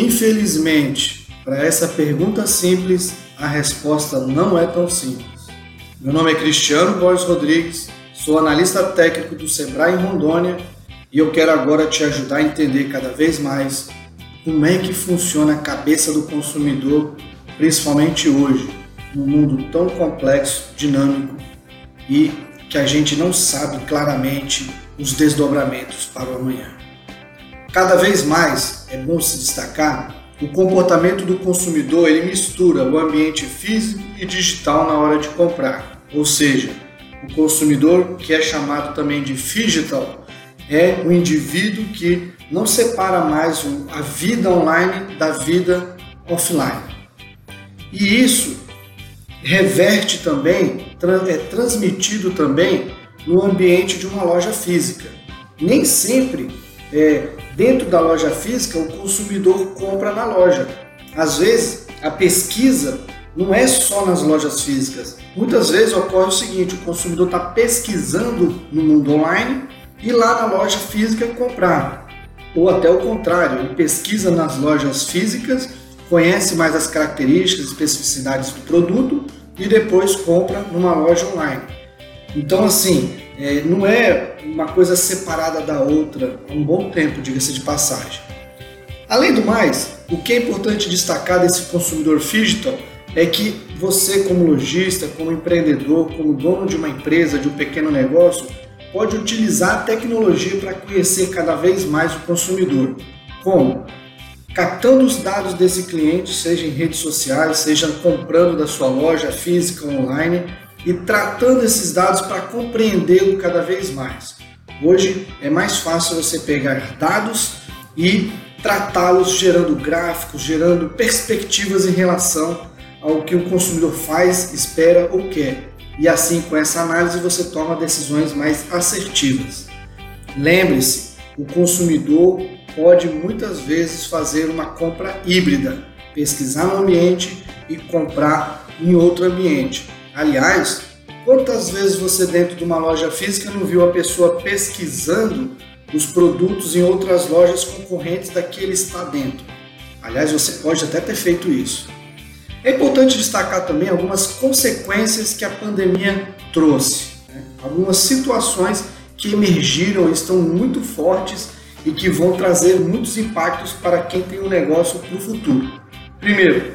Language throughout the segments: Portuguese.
Infelizmente, para essa pergunta simples, a resposta não é tão simples. Meu nome é Cristiano Borges Rodrigues, sou analista técnico do Sebrae em Rondônia e eu quero agora te ajudar a entender cada vez mais como é que funciona a cabeça do consumidor, principalmente hoje, num mundo tão complexo, dinâmico e que a gente não sabe claramente os desdobramentos para o amanhã. Cada vez mais é bom se destacar o comportamento do consumidor ele mistura o ambiente físico e digital na hora de comprar, ou seja, o consumidor que é chamado também de digital é o indivíduo que não separa mais a vida online da vida offline. E isso reverte também, é transmitido também no ambiente de uma loja física. Nem sempre é, dentro da loja física o consumidor compra na loja. Às vezes a pesquisa não é só nas lojas físicas. Muitas vezes ocorre o seguinte: o consumidor está pesquisando no mundo online e lá na loja física comprar. Ou até o contrário, ele pesquisa nas lojas físicas, conhece mais as características, especificidades do produto e depois compra numa loja online. Então, assim, é, não é uma coisa separada da outra há um bom tempo, diga-se de passagem. Além do mais, o que é importante destacar desse consumidor digital é que você, como lojista, como empreendedor, como dono de uma empresa, de um pequeno negócio, pode utilizar a tecnologia para conhecer cada vez mais o consumidor. Como? Captando os dados desse cliente, seja em redes sociais, seja comprando da sua loja física online, e tratando esses dados para compreendê-lo cada vez mais. Hoje é mais fácil você pegar dados e tratá-los gerando gráficos, gerando perspectivas em relação ao que o consumidor faz, espera ou quer. E assim, com essa análise, você toma decisões mais assertivas. Lembre-se, o consumidor pode muitas vezes fazer uma compra híbrida, pesquisar no ambiente e comprar em outro ambiente. Aliás, quantas vezes você dentro de uma loja física não viu a pessoa pesquisando os produtos em outras lojas concorrentes da que ele está dentro? Aliás, você pode até ter feito isso. É importante destacar também algumas consequências que a pandemia trouxe, né? algumas situações que emergiram estão muito fortes e que vão trazer muitos impactos para quem tem um negócio para o futuro. Primeiro,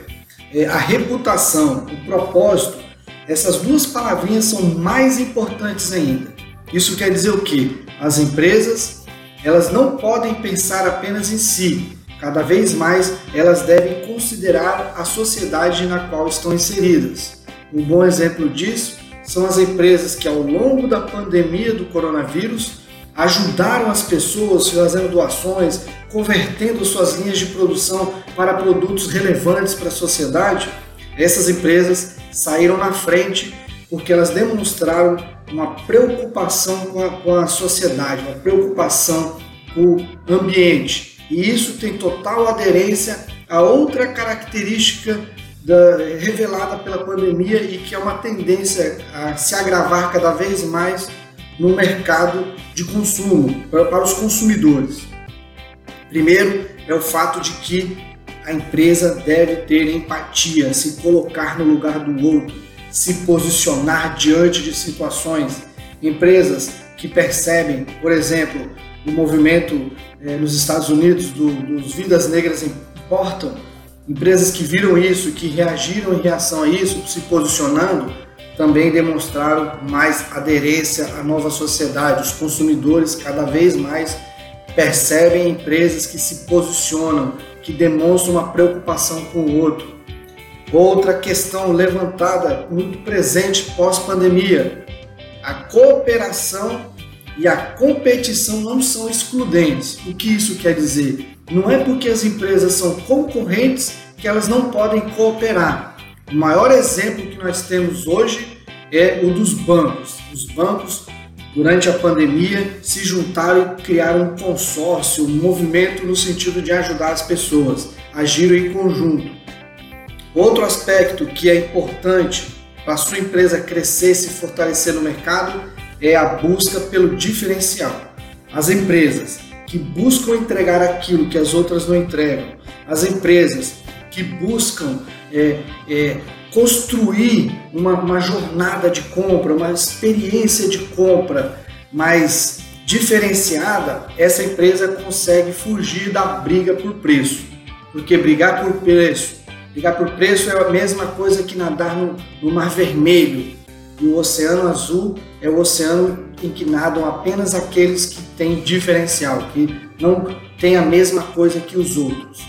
é a reputação, o propósito essas duas palavrinhas são mais importantes ainda. Isso quer dizer o quê? As empresas, elas não podem pensar apenas em si. Cada vez mais elas devem considerar a sociedade na qual estão inseridas. Um bom exemplo disso são as empresas que ao longo da pandemia do coronavírus ajudaram as pessoas fazendo doações, convertendo suas linhas de produção para produtos relevantes para a sociedade. Essas empresas saíram na frente porque elas demonstraram uma preocupação com a, com a sociedade, uma preocupação com o ambiente. E isso tem total aderência a outra característica da, revelada pela pandemia e que é uma tendência a se agravar cada vez mais no mercado de consumo, para, para os consumidores. Primeiro é o fato de que a empresa deve ter empatia, se colocar no lugar do outro, se posicionar diante de situações. Empresas que percebem, por exemplo, o movimento eh, nos Estados Unidos do, dos Vidas Negras Importam, empresas que viram isso, que reagiram em reação a isso, se posicionando, também demonstraram mais aderência à nova sociedade. Os consumidores cada vez mais percebem empresas que se posicionam, que demonstram uma preocupação com o outro. Outra questão levantada, muito presente pós-pandemia: a cooperação e a competição não são excludentes. O que isso quer dizer? Não é porque as empresas são concorrentes que elas não podem cooperar. O maior exemplo que nós temos hoje é o dos bancos. Os bancos durante a pandemia, se juntaram e criaram um consórcio, um movimento no sentido de ajudar as pessoas, agiram em conjunto. Outro aspecto que é importante para a sua empresa crescer e se fortalecer no mercado é a busca pelo diferencial. As empresas que buscam entregar aquilo que as outras não entregam, as empresas que buscam é, é, construir uma, uma jornada de compra, uma experiência de compra mais diferenciada, essa empresa consegue fugir da briga por preço. Porque brigar por preço, brigar por preço é a mesma coisa que nadar no, no Mar Vermelho. E o Oceano Azul é o oceano em que nadam apenas aqueles que têm diferencial, que não têm a mesma coisa que os outros.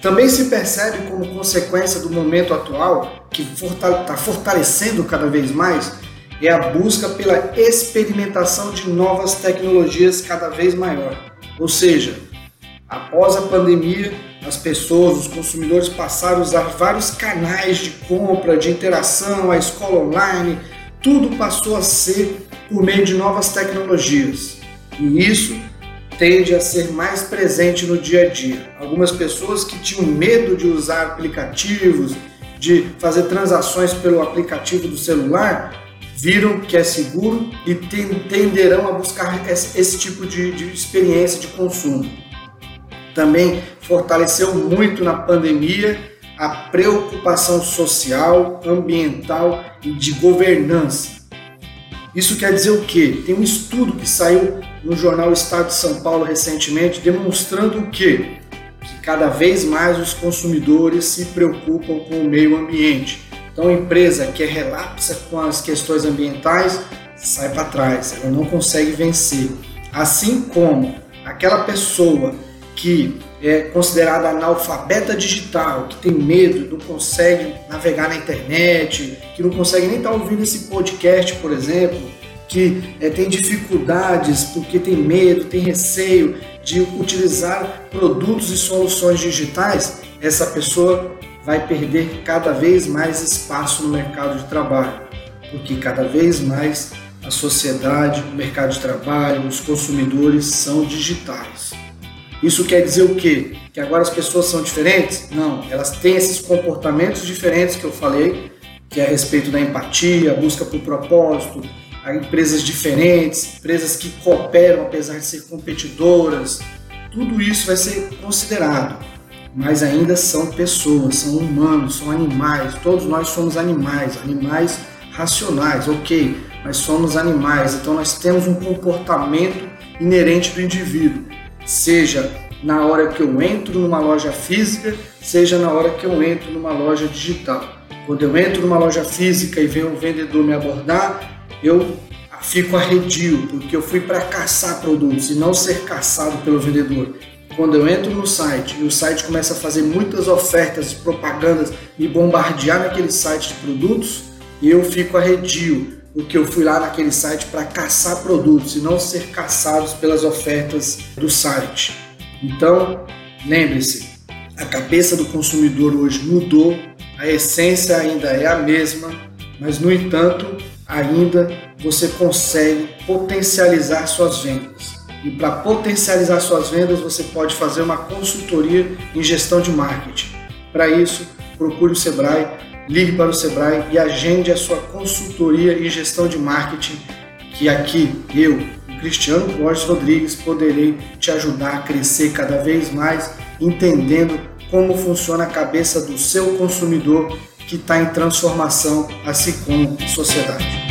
Também se percebe como consequência do momento atual, que está fortalecendo cada vez mais, é a busca pela experimentação de novas tecnologias cada vez maior. Ou seja, após a pandemia, as pessoas, os consumidores passaram a usar vários canais de compra, de interação, a escola online, tudo passou a ser por meio de novas tecnologias. E isso tende a ser mais presente no dia a dia. Algumas pessoas que tinham medo de usar aplicativos, de fazer transações pelo aplicativo do celular, viram que é seguro e tenderão a buscar esse, tipo de, de experiência de consumo. Também fortaleceu muito na pandemia a preocupação social, ambiental e de governança. Isso quer dizer o quê? Tem um estudo que saiu no jornal Estado de São Paulo recentemente demonstrando o quê? Que cada vez mais os consumidores se preocupam com o meio ambiente. Então, a empresa que é relapsa com as questões ambientais sai para trás, ela não consegue vencer. Assim como aquela pessoa que é considerada analfabeta digital, que tem medo, não consegue navegar na internet, que não consegue nem estar tá ouvindo esse podcast, por exemplo, que é, tem dificuldades porque tem medo, tem receio de utilizar produtos e soluções digitais, essa pessoa vai perder cada vez mais espaço no mercado de trabalho, porque cada vez mais a sociedade, o mercado de trabalho, os consumidores são digitais. Isso quer dizer o quê? Que agora as pessoas são diferentes? Não, elas têm esses comportamentos diferentes que eu falei, que é a respeito da empatia, busca por propósito, a empresas diferentes, empresas que cooperam apesar de ser competidoras. Tudo isso vai ser considerado mas ainda são pessoas, são humanos, são animais. Todos nós somos animais, animais racionais, ok, mas somos animais, então nós temos um comportamento inerente do indivíduo, seja na hora que eu entro numa loja física, seja na hora que eu entro numa loja digital. Quando eu entro numa loja física e vem um vendedor me abordar, eu fico arredio, porque eu fui para caçar produtos e não ser caçado pelo vendedor quando eu entro no site e o site começa a fazer muitas ofertas, propagandas, me bombardear naquele site de produtos, eu fico arredio, porque eu fui lá naquele site para caçar produtos e não ser caçados pelas ofertas do site. Então, lembre-se, a cabeça do consumidor hoje mudou, a essência ainda é a mesma, mas no entanto, ainda você consegue potencializar suas vendas. E para potencializar suas vendas, você pode fazer uma consultoria em gestão de marketing. Para isso, procure o Sebrae, ligue para o Sebrae e agende a sua consultoria em gestão de marketing, que aqui eu, Cristiano Borges Rodrigues, poderei te ajudar a crescer cada vez mais, entendendo como funciona a cabeça do seu consumidor que está em transformação, assim como a sociedade.